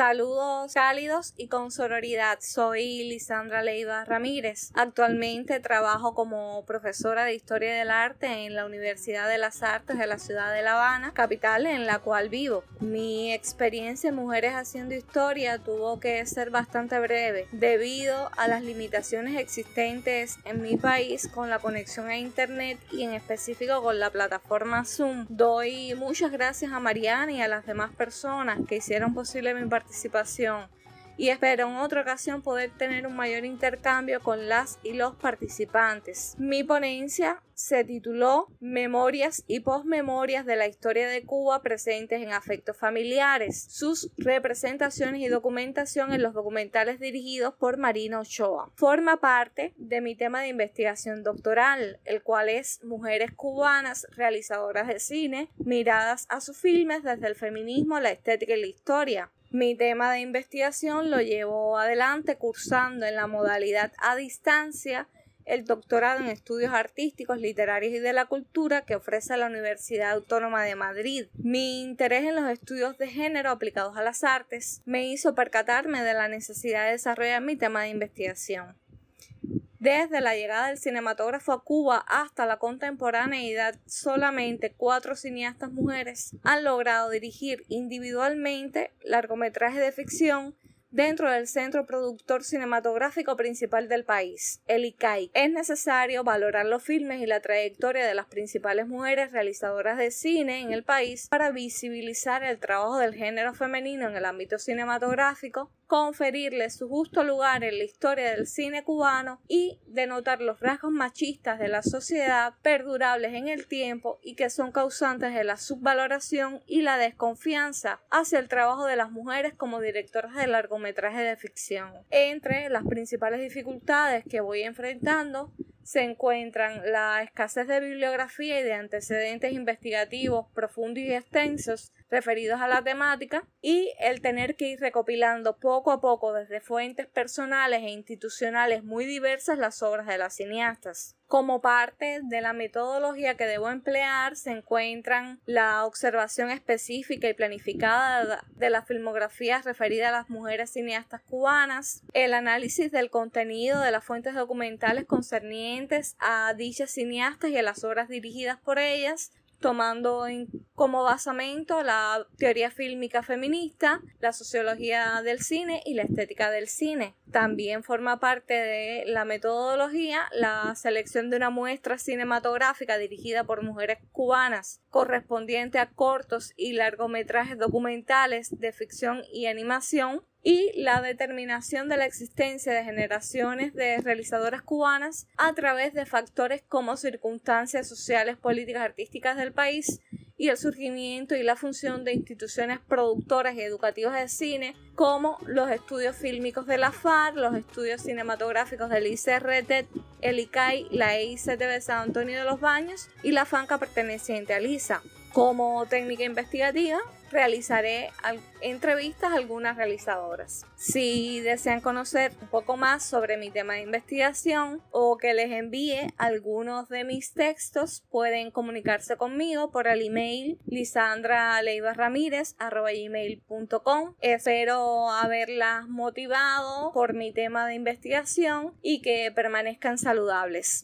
Saludos cálidos y con sororidad. Soy Lisandra Leiva Ramírez. Actualmente trabajo como profesora de Historia del Arte en la Universidad de las Artes de la ciudad de La Habana, capital en la cual vivo. Mi experiencia en Mujeres haciendo historia tuvo que ser bastante breve debido a las limitaciones existentes en mi país con la conexión a Internet y en específico con la plataforma Zoom. Doy muchas gracias a Mariana y a las demás personas que hicieron posible mi participación y espero en otra ocasión poder tener un mayor intercambio con las y los participantes. Mi ponencia se tituló Memorias y posmemorias de la historia de Cuba presentes en afectos familiares, sus representaciones y documentación en los documentales dirigidos por Marina Ochoa. Forma parte de mi tema de investigación doctoral, el cual es Mujeres cubanas realizadoras de cine, miradas a sus filmes desde el feminismo, la estética y la historia. Mi tema de investigación lo llevo adelante cursando en la modalidad a distancia el doctorado en estudios artísticos, literarios y de la cultura que ofrece la Universidad Autónoma de Madrid. Mi interés en los estudios de género aplicados a las artes me hizo percatarme de la necesidad de desarrollar mi tema de investigación. Desde la llegada del cinematógrafo a Cuba hasta la contemporaneidad, solamente cuatro cineastas mujeres han logrado dirigir individualmente largometrajes de ficción dentro del centro productor cinematográfico principal del país, el ICAI. Es necesario valorar los filmes y la trayectoria de las principales mujeres realizadoras de cine en el país para visibilizar el trabajo del género femenino en el ámbito cinematográfico, conferirle su justo lugar en la historia del cine cubano y denotar los rasgos machistas de la sociedad perdurables en el tiempo y que son causantes de la subvaloración y la desconfianza hacia el trabajo de las mujeres como directoras de largometraje de ficción. Entre las principales dificultades que voy enfrentando se encuentran la escasez de bibliografía y de antecedentes investigativos profundos y extensos referidos a la temática y el tener que ir recopilando poco a poco desde fuentes personales e institucionales muy diversas las obras de las cineastas. Como parte de la metodología que debo emplear se encuentran la observación específica y planificada de las filmografías referidas a las mujeres cineastas cubanas, el análisis del contenido de las fuentes documentales concernientes a dichas cineastas y a las obras dirigidas por ellas, tomando como basamento la teoría fílmica feminista, la sociología del cine y la estética del cine. También forma parte de la metodología la selección de una muestra cinematográfica dirigida por mujeres cubanas correspondiente a cortos y largometrajes documentales de ficción y animación y la determinación de la existencia de generaciones de realizadoras cubanas a través de factores como circunstancias sociales, políticas, artísticas del país y el surgimiento y la función de instituciones productoras y educativas de cine como los estudios fílmicos de la FAR, los estudios cinematográficos del ICRT, el ICAI, la EICTV San Antonio de los Baños y la FANCA perteneciente al ISA. Como técnica investigativa, realizaré entrevistas a algunas realizadoras. Si desean conocer un poco más sobre mi tema de investigación o que les envíe algunos de mis textos, pueden comunicarse conmigo por el email lisandraleivaramírez.com. Espero haberlas motivado por mi tema de investigación y que permanezcan saludables.